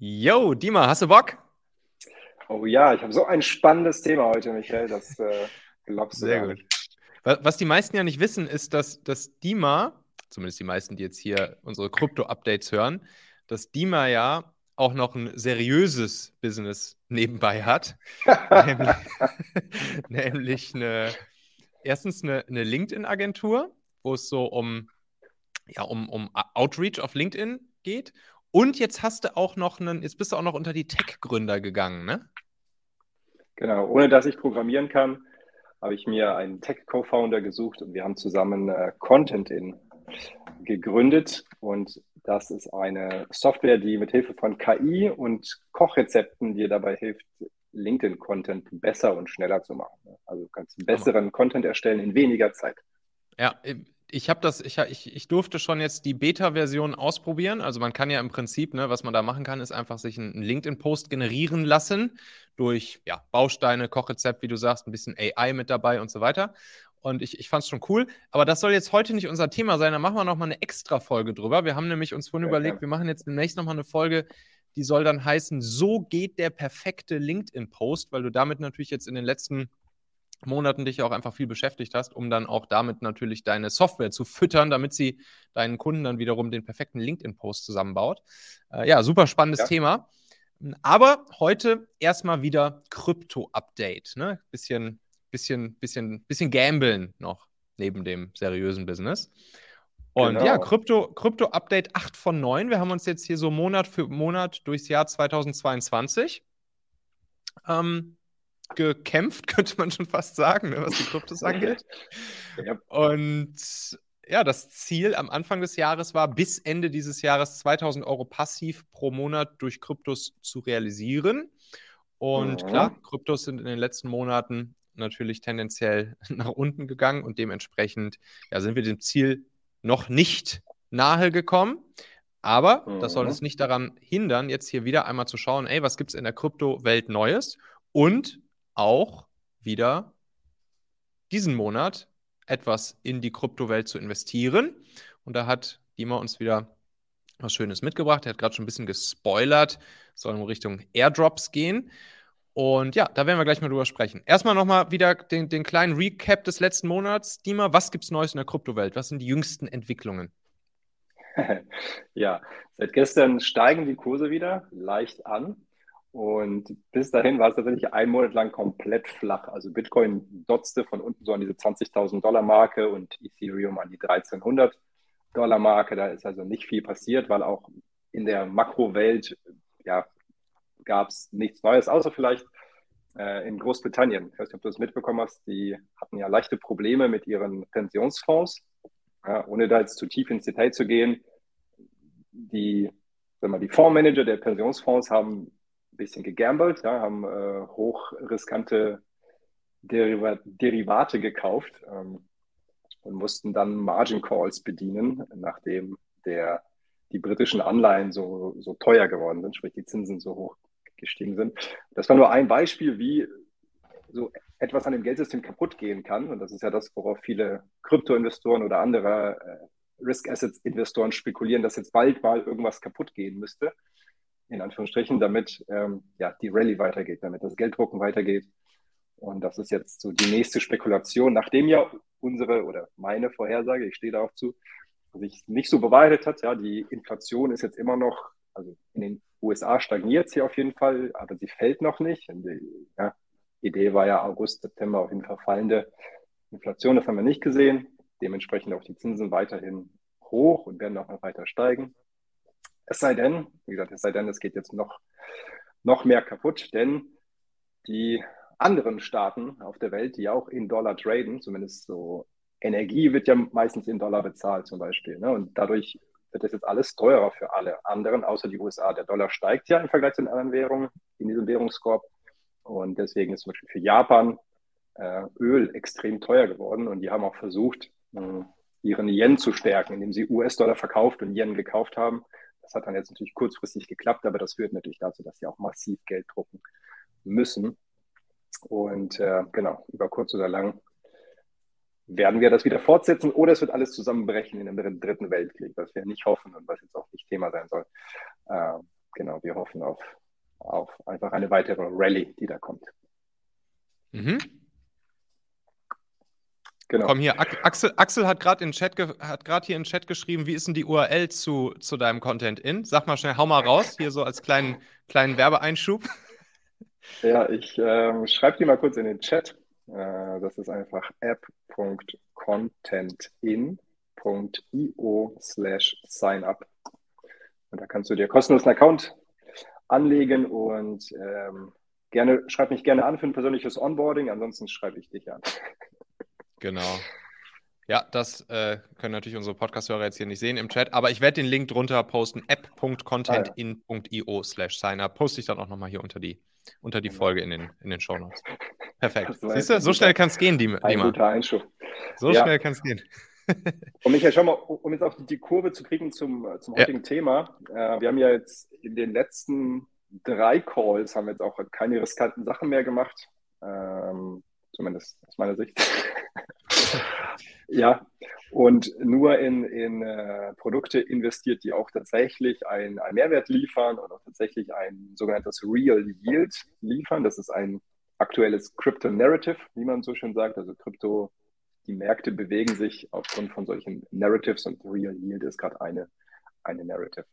Yo, Dima, hast du Bock? Oh ja, ich habe so ein spannendes Thema heute, Michael. Das äh, glaubst du Sehr gut. Was die meisten ja nicht wissen, ist, dass, dass Dima, zumindest die meisten, die jetzt hier unsere Krypto-Updates hören, dass Dima ja auch noch ein seriöses Business nebenbei hat. nämlich, nämlich eine, erstens eine, eine LinkedIn-Agentur, wo es so um, ja, um, um Outreach auf LinkedIn geht. Und jetzt hast du auch noch einen, jetzt bist du auch noch unter die Tech-Gründer gegangen, ne? Genau, ohne dass ich programmieren kann, habe ich mir einen Tech-Co-Founder gesucht und wir haben zusammen äh, Content in gegründet. Und das ist eine Software, die mit Hilfe von KI und Kochrezepten dir dabei hilft, LinkedIn-Content besser und schneller zu machen. Also du kannst besseren Content erstellen in weniger Zeit. Ja, ich habe das, ich, ich, ich durfte schon jetzt die Beta-Version ausprobieren. Also man kann ja im Prinzip, ne, was man da machen kann, ist einfach sich einen LinkedIn-Post generieren lassen durch ja, Bausteine, Kochrezept, wie du sagst, ein bisschen AI mit dabei und so weiter. Und ich, ich fand es schon cool. Aber das soll jetzt heute nicht unser Thema sein. Da machen wir nochmal eine extra Folge drüber. Wir haben nämlich uns vorhin ja, überlegt, ja. wir machen jetzt demnächst nochmal eine Folge, die soll dann heißen, so geht der perfekte LinkedIn-Post, weil du damit natürlich jetzt in den letzten Monaten dich auch einfach viel beschäftigt hast, um dann auch damit natürlich deine Software zu füttern, damit sie deinen Kunden dann wiederum den perfekten LinkedIn-Post zusammenbaut. Äh, ja, super spannendes ja. Thema. Aber heute erstmal wieder Krypto-Update. Ne? Bisschen, bisschen, bisschen, bisschen gambeln noch neben dem seriösen Business. Und genau. ja, Krypto, Krypto-Update 8 von 9. Wir haben uns jetzt hier so Monat für Monat durchs Jahr 2022. Ähm, gekämpft, könnte man schon fast sagen, ne, was die Kryptos angeht. Ja. Und ja, das Ziel am Anfang des Jahres war, bis Ende dieses Jahres 2000 Euro passiv pro Monat durch Kryptos zu realisieren. Und ja. klar, Kryptos sind in den letzten Monaten natürlich tendenziell nach unten gegangen und dementsprechend ja, sind wir dem Ziel noch nicht nahe gekommen. Aber mhm. das soll uns nicht daran hindern, jetzt hier wieder einmal zu schauen, ey, was gibt es in der Kryptowelt Neues? Und auch wieder diesen Monat etwas in die Kryptowelt zu investieren. Und da hat Dima uns wieder was Schönes mitgebracht. Er hat gerade schon ein bisschen gespoilert. Soll in Richtung Airdrops gehen. Und ja, da werden wir gleich mal drüber sprechen. Erstmal nochmal wieder den, den kleinen Recap des letzten Monats. Dima, was gibt es Neues in der Kryptowelt? Was sind die jüngsten Entwicklungen? ja, seit gestern steigen die Kurse wieder leicht an. Und bis dahin war es tatsächlich ein Monat lang komplett flach. Also Bitcoin dotzte von unten so an diese 20.000 Dollar Marke und Ethereum an die 1300 Dollar Marke. Da ist also nicht viel passiert, weil auch in der Makrowelt ja, gab es nichts Neues, außer vielleicht äh, in Großbritannien. Ich weiß nicht, ob du das mitbekommen hast. Die hatten ja leichte Probleme mit ihren Pensionsfonds. Ja, ohne da jetzt zu tief ins Detail zu gehen, die, sag mal, die Fondsmanager der Pensionsfonds haben bisschen gegambelt, ja, haben äh, hochriskante Deriva Derivate gekauft ähm, und mussten dann Margin Calls bedienen, nachdem der, die britischen Anleihen so, so teuer geworden sind, sprich die Zinsen so hoch gestiegen sind. Das war nur ein Beispiel, wie so etwas an dem Geldsystem kaputt gehen kann. Und das ist ja das, worauf viele Kryptoinvestoren oder andere äh, Risk Assets Investoren spekulieren, dass jetzt bald mal irgendwas kaputt gehen müsste in Anführungsstrichen, damit ähm, ja, die Rallye weitergeht, damit das Gelddrucken weitergeht. Und das ist jetzt so die nächste Spekulation, nachdem ja unsere oder meine Vorhersage, ich stehe darauf zu, sich nicht so bewahrheitet hat. Ja, die Inflation ist jetzt immer noch, also in den USA stagniert sie auf jeden Fall, aber sie fällt noch nicht. Die ja, Idee war ja August, September auf jeden Fall fallende Inflation, das haben wir nicht gesehen. Dementsprechend auch die Zinsen weiterhin hoch und werden auch noch weiter steigen. Es sei denn, wie gesagt, es sei denn, es geht jetzt noch, noch mehr kaputt, denn die anderen Staaten auf der Welt, die auch in Dollar traden, zumindest so Energie wird ja meistens in Dollar bezahlt zum Beispiel. Ne? Und dadurch wird das jetzt alles teurer für alle anderen, außer die USA. Der Dollar steigt ja im Vergleich zu den anderen Währungen in diesem Währungskorb. Und deswegen ist zum Beispiel für Japan äh, Öl extrem teuer geworden. Und die haben auch versucht, mh, ihren Yen zu stärken, indem sie US-Dollar verkauft und Yen gekauft haben. Das hat dann jetzt natürlich kurzfristig geklappt, aber das führt natürlich dazu, dass sie auch massiv Geld drucken müssen. Und äh, genau, über kurz oder lang werden wir das wieder fortsetzen oder es wird alles zusammenbrechen in einem dritten Weltkrieg, was wir nicht hoffen und was jetzt auch nicht Thema sein soll. Äh, genau, wir hoffen auf, auf einfach eine weitere Rallye, die da kommt. Mhm. Genau. Komm hier, Axel, Axel hat gerade hier in den Chat geschrieben, wie ist denn die URL zu, zu deinem Content in? Sag mal schnell, hau mal raus, hier so als kleinen, kleinen Werbeeinschub. Ja, ich ähm, schreibe die mal kurz in den Chat. Äh, das ist einfach app.contentin.io slash signup. Und da kannst du dir kostenlos einen Account anlegen und ähm, gerne, schreib mich gerne an für ein persönliches Onboarding, ansonsten schreibe ich dich an. Genau. Ja, das äh, können natürlich unsere Podcast-Hörer jetzt hier nicht sehen im Chat, aber ich werde den Link drunter posten, app.contentin.io slash signup. Poste ich dann auch nochmal hier unter die, unter die genau. Folge in den, in den Show Notes. Perfekt. Siehst du, so schnell kann es gehen, Dima. Ein guter Einschub. So ja. schnell kann es gehen. Und Michael, schau mal, um jetzt auch die Kurve zu kriegen zum, zum heutigen ja. Thema. Äh, wir haben ja jetzt in den letzten drei Calls haben wir jetzt auch keine riskanten Sachen mehr gemacht. Ähm, zumindest aus meiner Sicht. ja, und nur in, in äh, Produkte investiert, die auch tatsächlich einen Mehrwert liefern und auch tatsächlich ein sogenanntes Real Yield liefern. Das ist ein aktuelles Crypto Narrative, wie man so schön sagt. Also Krypto, die Märkte bewegen sich aufgrund von solchen Narratives und Real Yield ist gerade eine, eine Narrative.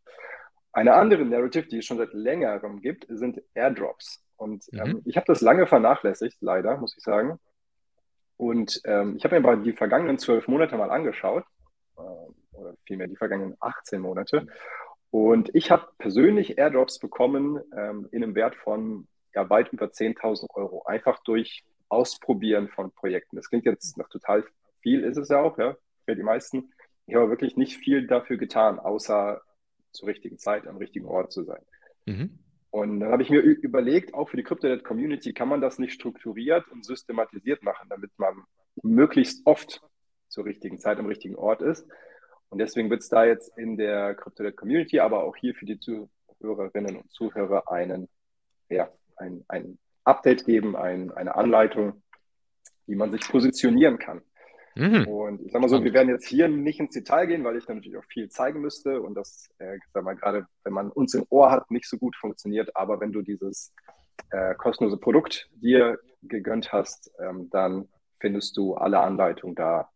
Eine andere Narrative, die es schon seit längerem gibt, sind Airdrops. Und mhm. ähm, ich habe das lange vernachlässigt, leider, muss ich sagen. Und ähm, ich habe mir mal die vergangenen zwölf Monate mal angeschaut, äh, oder vielmehr die vergangenen 18 Monate. Und ich habe persönlich Airdrops bekommen ähm, in einem Wert von ja, weit über 10.000 Euro, einfach durch Ausprobieren von Projekten. Das klingt jetzt noch total viel, ist es ja auch, ja, für die meisten. Ich habe wirklich nicht viel dafür getan, außer zur richtigen Zeit am richtigen Ort zu sein. Mhm. Und dann habe ich mir überlegt, auch für die CryptoNet-Community kann man das nicht strukturiert und systematisiert machen, damit man möglichst oft zur richtigen Zeit am richtigen Ort ist. Und deswegen wird es da jetzt in der CryptoNet-Community, aber auch hier für die Zuhörerinnen und Zuhörer einen, ja, ein, ein Update geben, ein, eine Anleitung, wie man sich positionieren kann. Mhm. Und ich sag mal so, wir werden jetzt hier nicht ins Detail gehen, weil ich dann natürlich auch viel zeigen müsste und das, äh, sag mal, gerade wenn man uns im Ohr hat, nicht so gut funktioniert. Aber wenn du dieses äh, kostenlose Produkt dir gegönnt hast, ähm, dann findest du alle Anleitungen da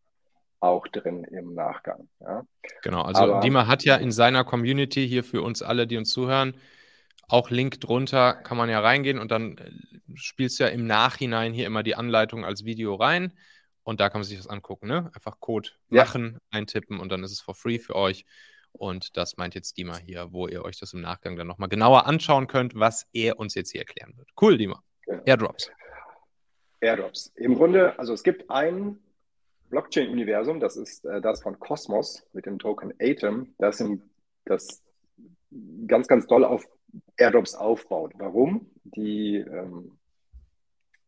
auch drin im Nachgang. Ja. Genau, also Aber, Dima hat ja in seiner Community hier für uns alle, die uns zuhören, auch Link drunter, kann man ja reingehen und dann äh, spielst du ja im Nachhinein hier immer die Anleitung als Video rein. Und da kann man sich das angucken, ne? Einfach Code ja. machen, eintippen und dann ist es for free für euch. Und das meint jetzt Dima hier, wo ihr euch das im Nachgang dann nochmal genauer anschauen könnt, was er uns jetzt hier erklären wird. Cool, Dima. Ja. Airdrops. Airdrops. Im Grunde, also es gibt ein Blockchain-Universum, das ist äh, das von Cosmos mit dem Token Atom, das, in, das ganz, ganz doll auf Airdrops aufbaut. Warum? Die ähm,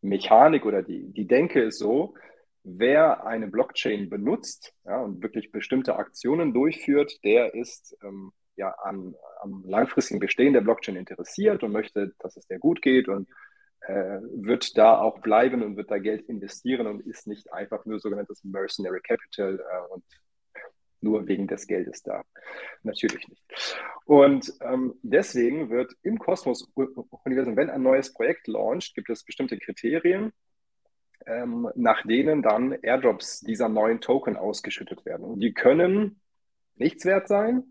Mechanik oder die, die Denke ist so, wer eine Blockchain benutzt ja, und wirklich bestimmte Aktionen durchführt, der ist ähm, ja am, am, langfristigen Bestehen der Blockchain interessiert und möchte, dass es der gut geht und äh, wird da auch bleiben und wird da Geld investieren und ist nicht einfach nur sogenanntes Mercenary Capital äh, und nur wegen des Geldes da. Natürlich nicht. Und ähm, deswegen wird im Kosmos-Universum, wenn ein neues Projekt launcht, gibt es bestimmte Kriterien, ähm, nach denen dann Airdrops dieser neuen Token ausgeschüttet werden. Und die können nichts wert sein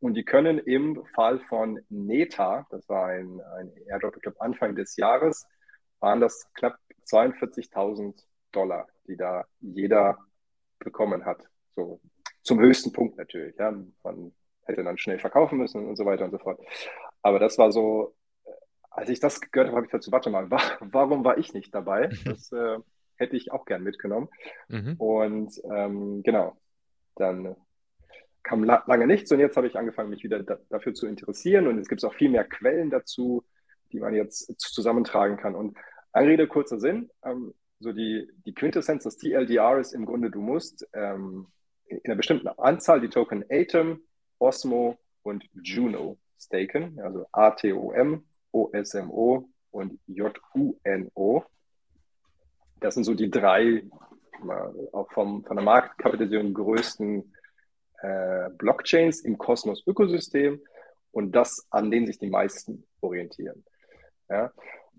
und die können im Fall von Neta, das war ein, ein Airdrop, ich glaube Anfang des Jahres, waren das knapp 42.000 Dollar, die da jeder bekommen hat. So zum höchsten Punkt natürlich. Ja. Man hätte dann schnell verkaufen müssen und so weiter und so fort. Aber das war so als ich das gehört habe, habe ich dazu, warte mal, war, warum war ich nicht dabei? Das äh, hätte ich auch gern mitgenommen. Mhm. Und ähm, genau, dann kam la lange nichts und jetzt habe ich angefangen, mich wieder da dafür zu interessieren und es gibt auch viel mehr Quellen dazu, die man jetzt zusammentragen kann. Und Anrede, kurzer Sinn, ähm, so die, die Quintessenz des TLDR ist im Grunde, du musst ähm, in einer bestimmten Anzahl die Token Atom, Osmo und Juno staken, also ATOM, OSMO und JUNO. Das sind so die drei auch vom, von der Marktkapitalisierung größten äh, Blockchains im Kosmos-Ökosystem. und das, an den sich die meisten orientieren. Ja?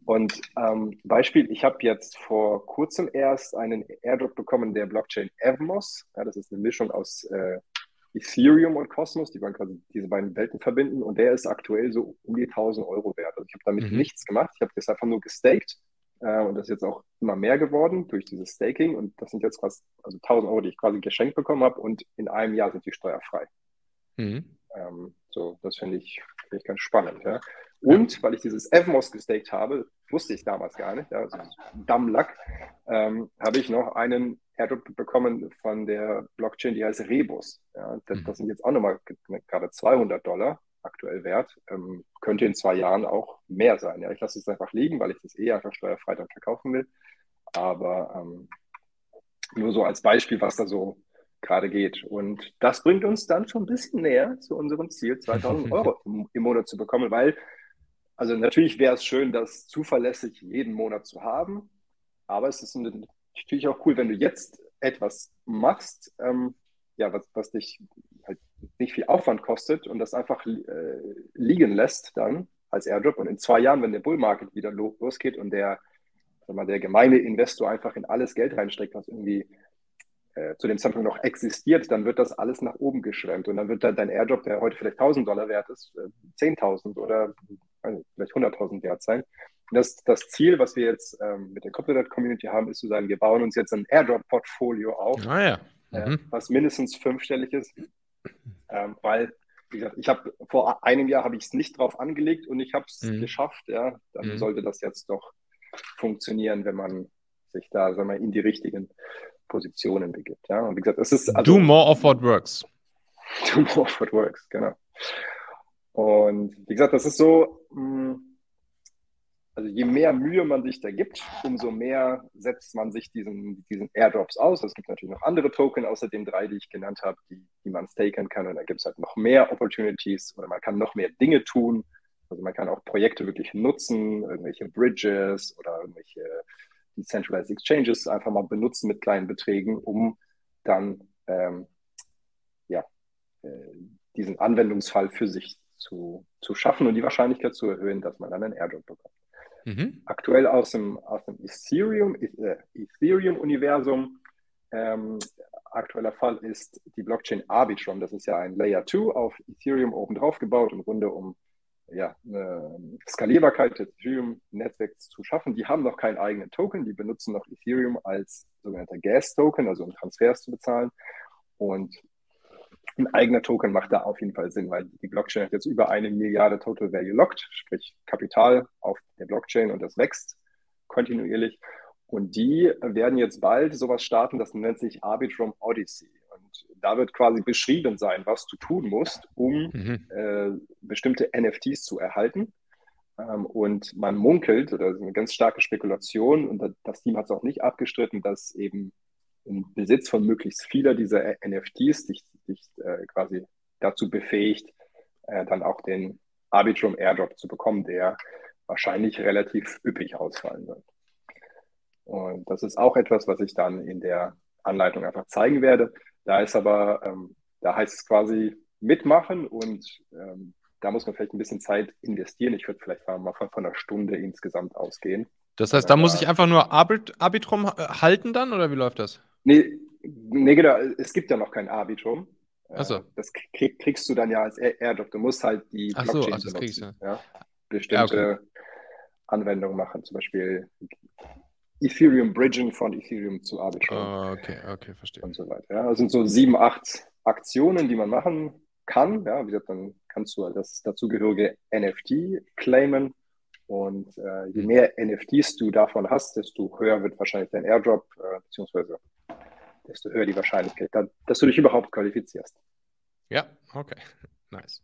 Und ähm, Beispiel, ich habe jetzt vor kurzem erst einen Airdrop bekommen der Blockchain Evmos. Ja, das ist eine Mischung aus äh, Ethereum und Cosmos, die wollen quasi diese beiden Welten verbinden und der ist aktuell so um die 1000 Euro wert. Also ich habe damit mhm. nichts gemacht, ich habe das einfach nur gestaked äh, und das ist jetzt auch immer mehr geworden durch dieses Staking und das sind jetzt quasi also 1000 Euro, die ich quasi geschenkt bekommen habe und in einem Jahr sind die steuerfrei. Mhm. Ähm, so, das finde ich, find ich ganz spannend. Ja. Und weil ich dieses Evmos gestaked habe, wusste ich damals gar nicht, ja, also Dumb Luck, ähm, habe ich noch einen Airdrop bekommen von der Blockchain, die heißt Rebus. Ja, das, mhm. das sind jetzt auch nochmal gerade 200 Dollar aktuell wert. Ähm, könnte in zwei Jahren auch mehr sein. Ja, ich lasse es einfach liegen, weil ich das eh einfach steuerfrei dann verkaufen will. Aber ähm, nur so als Beispiel, was da so gerade geht. Und das bringt uns dann schon ein bisschen näher zu unserem Ziel, 2000 Euro im, im Monat zu bekommen, weil, also natürlich wäre es schön, das zuverlässig jeden Monat zu haben, aber es ist natürlich auch cool, wenn du jetzt etwas machst, ähm, ja, was, was dich nicht viel Aufwand kostet und das einfach äh, liegen lässt dann als Airdrop. Und in zwei Jahren, wenn der Bull Market wieder lo losgeht und der, sag mal, der gemeine Investor einfach in alles Geld reinsteckt, was irgendwie äh, zu dem Zeitpunkt noch existiert, dann wird das alles nach oben geschwemmt und dann wird dann dein Airdrop, der heute vielleicht 1000 Dollar wert ist, äh, 10.000 oder also vielleicht 100.000 wert sein. Das, das Ziel, was wir jetzt ähm, mit der Copyright Community haben, ist zu sagen, wir bauen uns jetzt ein Airdrop-Portfolio auf, ah, ja. Mhm. äh, was mindestens fünfstellig ist, ähm, weil wie gesagt, ich habe vor einem Jahr habe ich es nicht drauf angelegt und ich habe es mhm. geschafft. Ja, dann mhm. sollte das jetzt doch funktionieren, wenn man sich da, sagen wir, in die richtigen Positionen begibt. Ja, und wie gesagt, es ist also, do more of what works. Do more of what works, genau. Und wie gesagt, das ist so. Mh, mm, also je mehr Mühe man sich da gibt, umso mehr setzt man sich diesen, diesen Airdrops aus. Es gibt natürlich noch andere Token außer den drei, die ich genannt habe, die, die man staken kann. Und da gibt es halt noch mehr Opportunities oder man kann noch mehr Dinge tun. Also man kann auch Projekte wirklich nutzen, irgendwelche Bridges oder irgendwelche Decentralized Exchanges einfach mal benutzen mit kleinen Beträgen, um dann ähm, ja, äh, diesen Anwendungsfall für sich zu, zu schaffen und die Wahrscheinlichkeit zu erhöhen, dass man dann einen Airdrop bekommt. Mhm. Aktuell aus dem, aus dem Ethereum, Ethereum-Universum. Ähm, aktueller Fall ist die Blockchain Arbitrum. Das ist ja ein Layer 2 auf Ethereum oben drauf gebaut, im Grunde um ja, Skalierbarkeit des Ethereum-Netzwerks zu schaffen. Die haben noch keinen eigenen Token, die benutzen noch Ethereum als sogenannter Gas-Token, also um Transfers zu bezahlen. Und ein eigener Token macht da auf jeden Fall Sinn, weil die Blockchain hat jetzt über eine Milliarde Total Value locked, sprich Kapital auf der Blockchain und das wächst kontinuierlich. Und die werden jetzt bald sowas starten, das nennt sich Arbitrum Odyssey. Und da wird quasi beschrieben sein, was du tun musst, um mhm. äh, bestimmte NFTs zu erhalten. Ähm, und man munkelt, oder das ist eine ganz starke Spekulation, und das Team hat es auch nicht abgestritten, dass eben im Besitz von möglichst vieler dieser NFTs dich, dich äh, quasi dazu befähigt, äh, dann auch den Arbitrum Airdrop zu bekommen, der wahrscheinlich relativ üppig ausfallen wird. Und das ist auch etwas, was ich dann in der Anleitung einfach zeigen werde. Da ist aber, ähm, da heißt es quasi mitmachen und ähm, da muss man vielleicht ein bisschen Zeit investieren. Ich würde vielleicht mal von, von einer Stunde insgesamt ausgehen. Das heißt, da muss ich einfach nur Arbit Arbitrum äh, halten dann oder wie läuft das? Nee, nee, genau. Es gibt ja noch kein Arbitrum. Achso. Äh, das krieg, kriegst du dann ja als Airdrop. Du musst halt die ach Blockchain so, ach, benutzen. Ja. Bestimmte ja, okay. Anwendungen machen. Zum Beispiel Ethereum Bridging von Ethereum zu Arbitrum. Oh, okay, okay, verstehe. Und so weiter. Ja. Das sind so sieben, acht Aktionen, die man machen kann. Ja, wie gesagt, dann kannst du halt das dazugehörige NFT claimen. Und äh, je mhm. mehr NFTs du davon hast, desto höher wird wahrscheinlich dein Airdrop, äh, beziehungsweise desto höher die Wahrscheinlichkeit, dass du dich überhaupt qualifizierst. Ja, okay. Nice.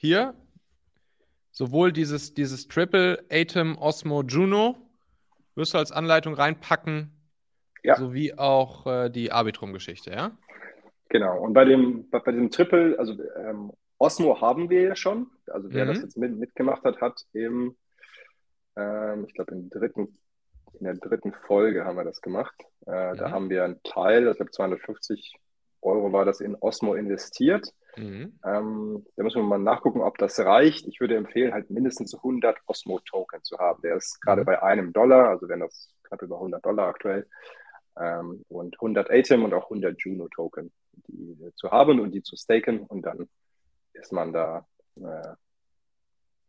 hier sowohl dieses, dieses Triple Atom Osmo Juno wirst du als Anleitung reinpacken, ja. sowie auch äh, die Arbitrum-Geschichte, ja? Genau. Und bei dem, bei, bei dem Triple, also ähm, Osmo haben wir ja schon. Also wer mhm. das jetzt mit, mitgemacht hat, hat im, ähm, ich glaube, in der dritten Folge haben wir das gemacht. Äh, mhm. Da haben wir einen Teil, ich glaube 250 Euro war das in Osmo investiert. Mhm. Ähm, da müssen wir mal nachgucken, ob das reicht. Ich würde empfehlen, halt mindestens 100 Osmo-Token zu haben. Der ist gerade mhm. bei einem Dollar, also wenn das knapp über 100 Dollar aktuell. Ähm, und 100 Atom und auch 100 Juno-Token, die zu haben und die zu staken. Und dann ist man da äh,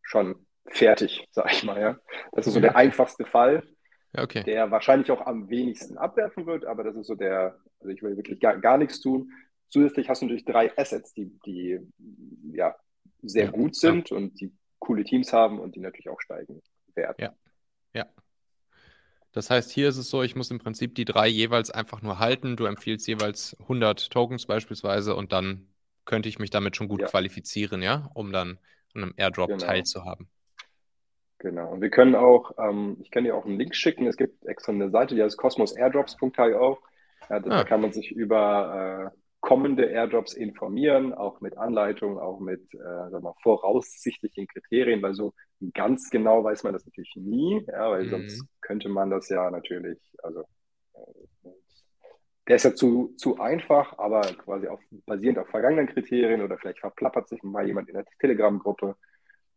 schon fertig, sag ich mal. Ja. Das ist so der einfachste Fall. Okay. Der wahrscheinlich auch am wenigsten abwerfen wird, aber das ist so der, also ich will wirklich gar, gar nichts tun. Zusätzlich hast du natürlich drei Assets, die, die ja sehr ja, gut sind ja. und die coole Teams haben und die natürlich auch steigen werden. Ja. Ja. Das heißt, hier ist es so, ich muss im Prinzip die drei jeweils einfach nur halten. Du empfiehlst jeweils 100 Tokens beispielsweise und dann könnte ich mich damit schon gut ja. qualifizieren, ja, um dann an einem Airdrop genau. teilzuhaben. Genau. Und wir können auch, ähm, ich kann dir auch einen Link schicken. Es gibt extra eine Seite, die heißt cosmosairdrops.io. Ja, da ah. kann man sich über äh, kommende Airdrops informieren, auch mit Anleitung, auch mit äh, sag mal, voraussichtlichen Kriterien, weil so ganz genau weiß man das natürlich nie, ja, weil mhm. sonst könnte man das ja natürlich, also der ist ja zu, zu einfach, aber quasi auf, basierend auf vergangenen Kriterien oder vielleicht verplappert sich mal jemand in der Telegram-Gruppe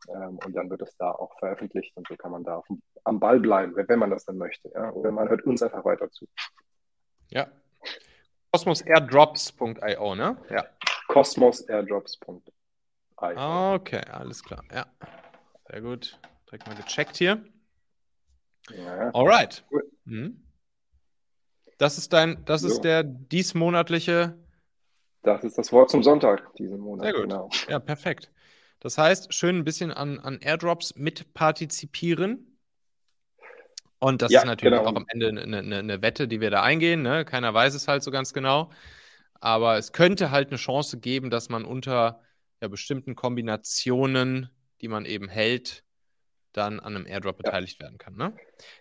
ähm, und dann wird es da auch veröffentlicht und so kann man da auf, am Ball bleiben, wenn man das dann möchte. Ja? Oder man hört uns einfach weiter zu. Ja, Cosmosairdrops.io, ne? Ja. Cosmosairdrops.io. Okay, alles klar. Ja. Sehr gut. Direkt mal gecheckt hier. Ja. Alright. Cool. Mhm. Das ist dein, das so. ist der diesmonatliche. Das ist das Wort zum Sonntag diesen Monat. Sehr gut. Genau. Ja, perfekt. Das heißt, schön ein bisschen an, an Airdrops mitpartizipieren. Und das ja, ist natürlich genau. auch am Ende eine, eine, eine, Wette, die wir da eingehen. Ne? Keiner weiß es halt so ganz genau. Aber es könnte halt eine Chance geben, dass man unter ja, bestimmten Kombinationen, die man eben hält, dann an einem Airdrop ja. beteiligt werden kann. Ne?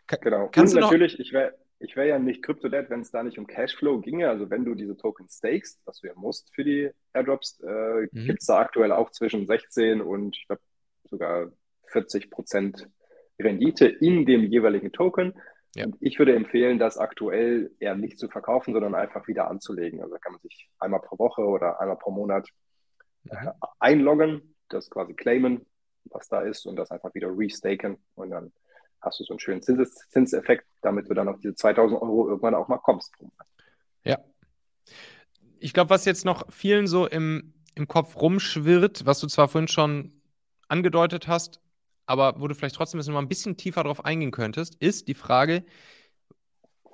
Ka genau. Kannst Und natürlich, ich wäre ich wär ja nicht Crypto-Dad, wenn es da nicht um Cashflow ginge. Also wenn du diese Tokens stakest, was du ja musst für die Airdrops, äh, mhm. gibt es da aktuell auch zwischen 16 und ich glaube sogar 40 Prozent Rendite in dem jeweiligen Token. Ja. Und ich würde empfehlen, das aktuell eher nicht zu verkaufen, sondern einfach wieder anzulegen. Also da kann man sich einmal pro Woche oder einmal pro Monat mhm. einloggen, das quasi claimen, was da ist, und das einfach wieder restaken. Und dann hast du so einen schönen Zins Zinseffekt, damit du dann auf diese 2000 Euro irgendwann auch mal kommst. Ja. Ich glaube, was jetzt noch vielen so im, im Kopf rumschwirrt, was du zwar vorhin schon angedeutet hast, aber wo du vielleicht trotzdem noch mal ein bisschen tiefer drauf eingehen könntest, ist die Frage,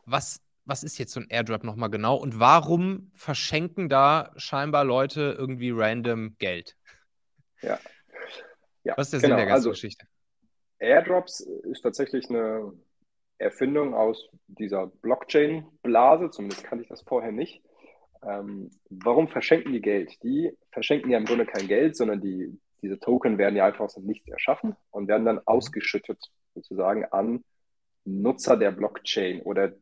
was, was ist jetzt so ein Airdrop nochmal genau und warum verschenken da scheinbar Leute irgendwie random Geld? Ja. ja was ist der genau. Sinn der ganzen also, Geschichte? Airdrops ist tatsächlich eine Erfindung aus dieser Blockchain-Blase, zumindest kannte ich das vorher nicht. Ähm, warum verschenken die Geld? Die verschenken ja im Grunde kein Geld, sondern die diese Token werden ja einfach aus dem Nichts erschaffen und werden dann mhm. ausgeschüttet sozusagen an Nutzer der Blockchain oder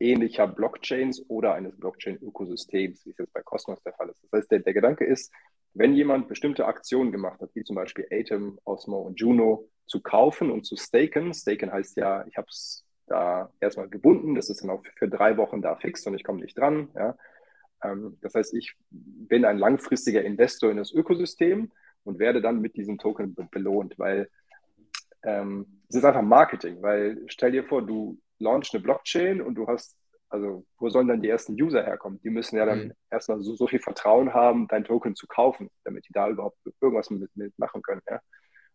ähnlicher Blockchains oder eines Blockchain-Ökosystems, wie es jetzt bei Cosmos der Fall ist. Das heißt, der, der Gedanke ist, wenn jemand bestimmte Aktionen gemacht hat, wie zum Beispiel Atom, Osmo und Juno, zu kaufen und zu staken. Staken heißt ja, ich habe es da erstmal gebunden, das ist dann auch für drei Wochen da fix und ich komme nicht dran. Ja. Ähm, das heißt, ich bin ein langfristiger Investor in das Ökosystem und werde dann mit diesem Token be belohnt, weil ähm, es ist einfach Marketing, weil stell dir vor, du launchst eine Blockchain und du hast, also wo sollen dann die ersten User herkommen? Die müssen ja dann mhm. erstmal so, so viel Vertrauen haben, dein Token zu kaufen, damit die da überhaupt irgendwas mit, mit machen können. Ja?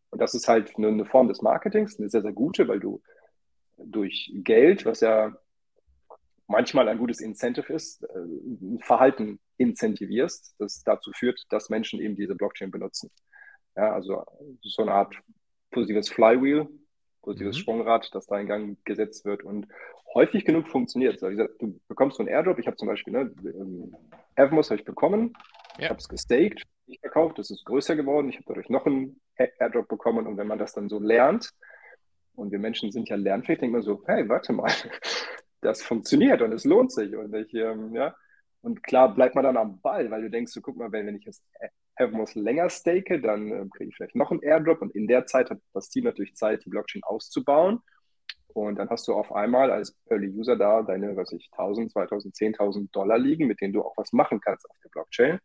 Und das ist halt eine, eine Form des Marketings, eine sehr, sehr gute, weil du durch Geld, was ja manchmal ein gutes Incentive ist, ein äh, Verhalten incentivierst, das dazu führt, dass Menschen eben diese Blockchain benutzen. Ja, also so eine Art positives Flywheel, positives mhm. Sprungrad, das da in Gang gesetzt wird und häufig genug funktioniert. Also, gesagt, du bekommst so einen Airdrop, ich habe zum Beispiel, ne, Avmos habe ich bekommen, ja. ich habe es gestaked, ich verkauft, das ist größer geworden, ich habe dadurch noch einen Airdrop bekommen und wenn man das dann so lernt, und wir Menschen sind ja lernfähig, denkt man so, hey, warte mal, das funktioniert und es lohnt sich. Und ich, ähm, ja, und klar bleibt man dann am Ball, weil du denkst, so, guck mal, wenn, wenn ich jetzt Evermos länger stake, dann äh, kriege ich vielleicht noch einen Airdrop und in der Zeit hat das Team natürlich Zeit, die Blockchain auszubauen. Und dann hast du auf einmal als Early User da deine, was ich, 1000, 2000, 10.000 Dollar liegen, mit denen du auch was machen kannst auf der Blockchain.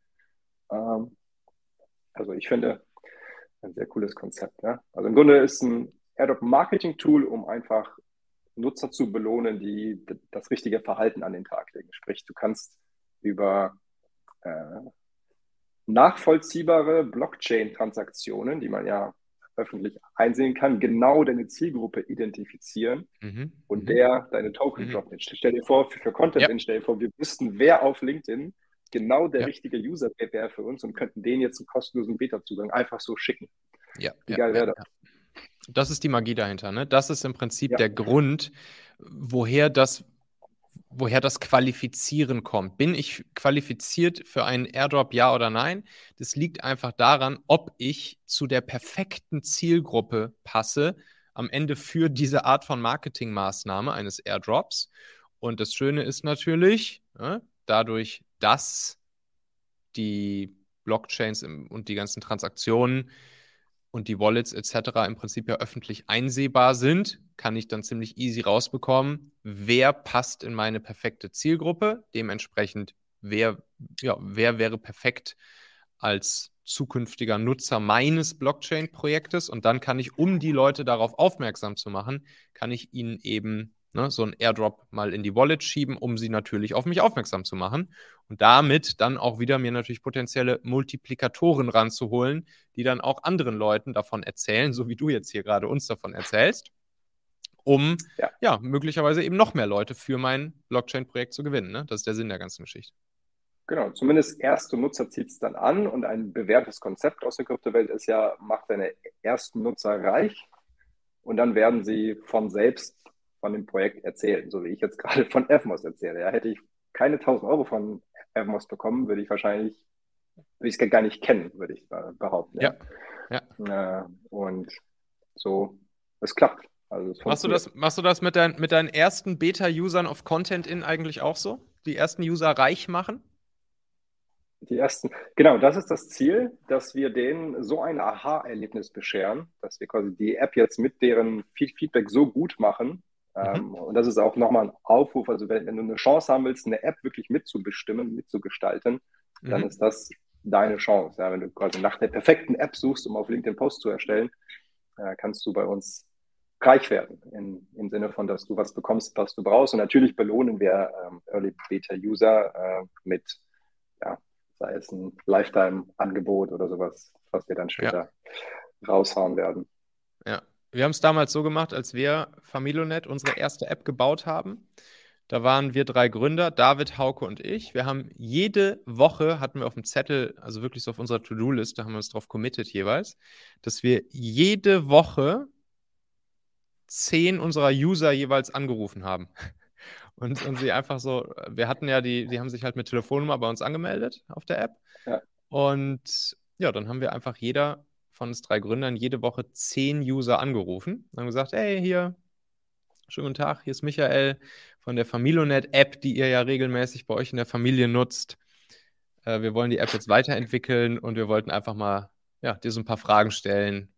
Ähm, also ich finde, ein sehr cooles Konzept. Ja? Also im Grunde ist ein Airdrop Marketing Tool, um einfach Nutzer zu belohnen, die das richtige Verhalten an den Tag legen. Sprich, du kannst über äh, nachvollziehbare Blockchain-Transaktionen, die man ja öffentlich einsehen kann, genau deine Zielgruppe identifizieren mhm. und mhm. der deine Token mhm. droppt. Stell dir vor, für, für Content, ja. stell dir vor, wir wüssten, wer auf LinkedIn genau der ja. richtige User wäre für uns und könnten denen jetzt einen kostenlosen Beta-Zugang einfach so schicken. Ja, Wie geil wäre das? Das ist die Magie dahinter, ne? Das ist im Prinzip ja. der Grund, woher das, woher das Qualifizieren kommt. Bin ich qualifiziert für einen Airdrop, ja oder nein? Das liegt einfach daran, ob ich zu der perfekten Zielgruppe passe, am Ende für diese Art von Marketingmaßnahme eines Airdrops. Und das Schöne ist natürlich, ne, dadurch, dass die Blockchains und die ganzen Transaktionen und die Wallets etc. im Prinzip ja öffentlich einsehbar sind, kann ich dann ziemlich easy rausbekommen, wer passt in meine perfekte Zielgruppe, dementsprechend wer, ja, wer wäre perfekt als zukünftiger Nutzer meines Blockchain-Projektes und dann kann ich, um die Leute darauf aufmerksam zu machen, kann ich ihnen eben ne, so ein Airdrop mal in die Wallet schieben, um sie natürlich auf mich aufmerksam zu machen und damit dann auch wieder mir natürlich potenzielle Multiplikatoren ranzuholen, die dann auch anderen Leuten davon erzählen, so wie du jetzt hier gerade uns davon erzählst, um ja, ja möglicherweise eben noch mehr Leute für mein Blockchain-Projekt zu gewinnen. Ne? Das ist der Sinn der ganzen Geschichte. Genau, zumindest erste Nutzer zieht es dann an und ein bewährtes Konzept aus der Kryptowelt ist ja, mach deine ersten Nutzer reich und dann werden sie von selbst von dem Projekt erzählen, so wie ich jetzt gerade von Evmos erzähle. Ja, hätte ich keine 1000 Euro von Evmos bekommen, würde ich wahrscheinlich, würde ich es gar nicht kennen, würde ich behaupten. Ja. ja. ja. Äh, und so, es klappt. Also es machst, du das, machst du das mit, dein, mit deinen ersten Beta-Usern of Content in eigentlich auch so? Die ersten User reich machen? Die ersten, genau, das ist das Ziel, dass wir denen so ein Aha-Erlebnis bescheren, dass wir quasi die App jetzt mit deren Feedback so gut machen, Mhm. Ähm, und das ist auch nochmal ein Aufruf. Also, wenn, wenn, du eine Chance haben willst, eine App wirklich mitzubestimmen, mitzugestalten, mhm. dann ist das deine Chance. Ja, wenn du quasi nach der perfekten App suchst, um auf LinkedIn Post zu erstellen, äh, kannst du bei uns reich werden. In, Im Sinne von, dass du was bekommst, was du brauchst. Und natürlich belohnen wir ähm, Early Beta User äh, mit, ja, sei es ein Lifetime-Angebot oder sowas, was wir dann später ja. raushauen werden. Ja, wir haben es damals so gemacht, als wir Familonet unsere erste App gebaut haben. Da waren wir drei Gründer, David, Hauke und ich. Wir haben jede Woche, hatten wir auf dem Zettel, also wirklich so auf unserer To-Do-Liste, haben wir uns darauf committed jeweils, dass wir jede Woche zehn unserer User jeweils angerufen haben. Und, und sie einfach so, wir hatten ja die, die haben sich halt mit Telefonnummer bei uns angemeldet auf der App. Ja. Und ja, dann haben wir einfach jeder von uns drei Gründern jede Woche zehn User angerufen und haben gesagt, hey, hier, schönen guten Tag, hier ist Michael von der Familionet-App, die ihr ja regelmäßig bei euch in der Familie nutzt. Äh, wir wollen die App jetzt weiterentwickeln und wir wollten einfach mal ja, dir so ein paar Fragen stellen.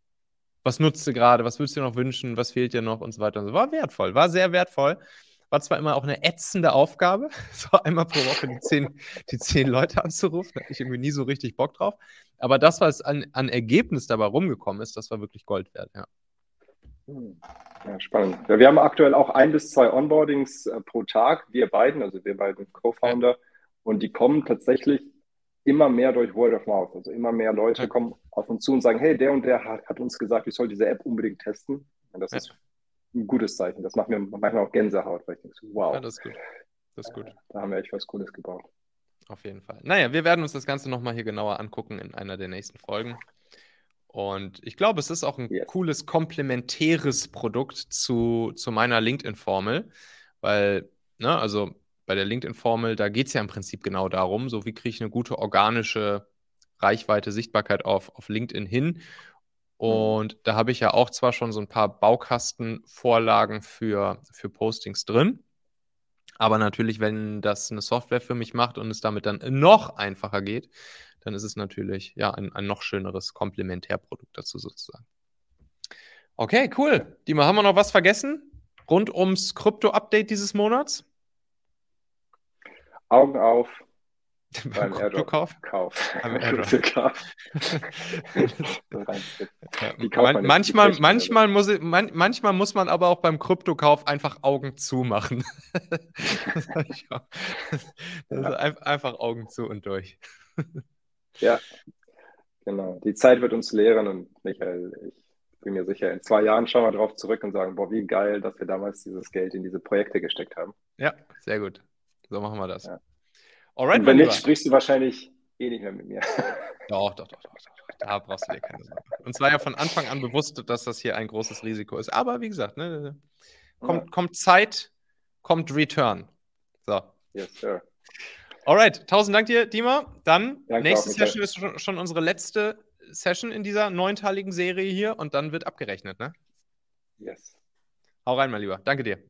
was nutzt du gerade, was würdest du dir noch wünschen, was fehlt dir noch und so weiter und so. War wertvoll, war sehr wertvoll. War zwar immer auch eine ätzende Aufgabe, so einmal pro Woche die zehn, die zehn Leute anzurufen, da hatte ich irgendwie nie so richtig Bock drauf. Aber das, was an, an Ergebnis dabei rumgekommen ist, das war wirklich Gold wert, ja. Hm. Ja, spannend. Ja, wir haben aktuell auch ein bis zwei Onboardings äh, pro Tag, wir beiden, also wir beiden Co-Founder, ja. und die kommen tatsächlich immer mehr durch Word of Mouth. Also immer mehr Leute kommen auf uns zu und sagen, hey, der und der hat, hat uns gesagt, ich soll diese App unbedingt testen. Und das ist ein gutes Zeichen. Das macht mir manchmal auch Gänsehaut, weil ich denke, wow. Ja, das ist gut. Das ist gut. Äh, da haben wir echt was Cooles gebaut. Auf jeden Fall. Naja, wir werden uns das Ganze nochmal hier genauer angucken in einer der nächsten Folgen. Und ich glaube, es ist auch ein yes. cooles komplementäres Produkt zu, zu meiner LinkedIn-Formel, weil, ne, also bei der LinkedIn-Formel, da geht es ja im Prinzip genau darum, so wie kriege ich eine gute organische Reichweite, Sichtbarkeit auf, auf LinkedIn hin. Und da habe ich ja auch zwar schon so ein paar Baukastenvorlagen für, für Postings drin, aber natürlich, wenn das eine Software für mich macht und es damit dann noch einfacher geht, dann ist es natürlich ja ein, ein noch schöneres Komplementärprodukt dazu sozusagen. Okay, cool. Dima, haben wir noch was vergessen rund ums Krypto-Update dieses Monats? Augen auf, beim Kryptokauf? Kauf. Beim Man, manchmal, manchmal, muss, man, manchmal muss man aber auch beim Kryptokauf einfach Augen zumachen. das ist einfach Augen zu und durch. ja, genau. Die Zeit wird uns lehren und Michael, ich bin mir sicher, in zwei Jahren schauen wir drauf zurück und sagen, boah, wie geil, dass wir damals dieses Geld in diese Projekte gesteckt haben. Ja, sehr gut. So machen wir das. Ja. Alright, Und wenn nicht, sprichst du wahrscheinlich eh nicht mehr mit mir. Doch, doch, doch, doch. doch. Da brauchst du dir keine Sorgen. Uns war ja von Anfang an bewusst, dass das hier ein großes Risiko ist. Aber wie gesagt, ne, kommt, ja. kommt Zeit, kommt Return. So. Yes, sir. Alright, tausend Dank dir, Dima. Dann, Danke nächste Session ist schon, schon, unsere letzte Session in dieser neunteiligen Serie hier und dann wird abgerechnet, ne? Yes. Hau rein, mein Lieber. Danke dir.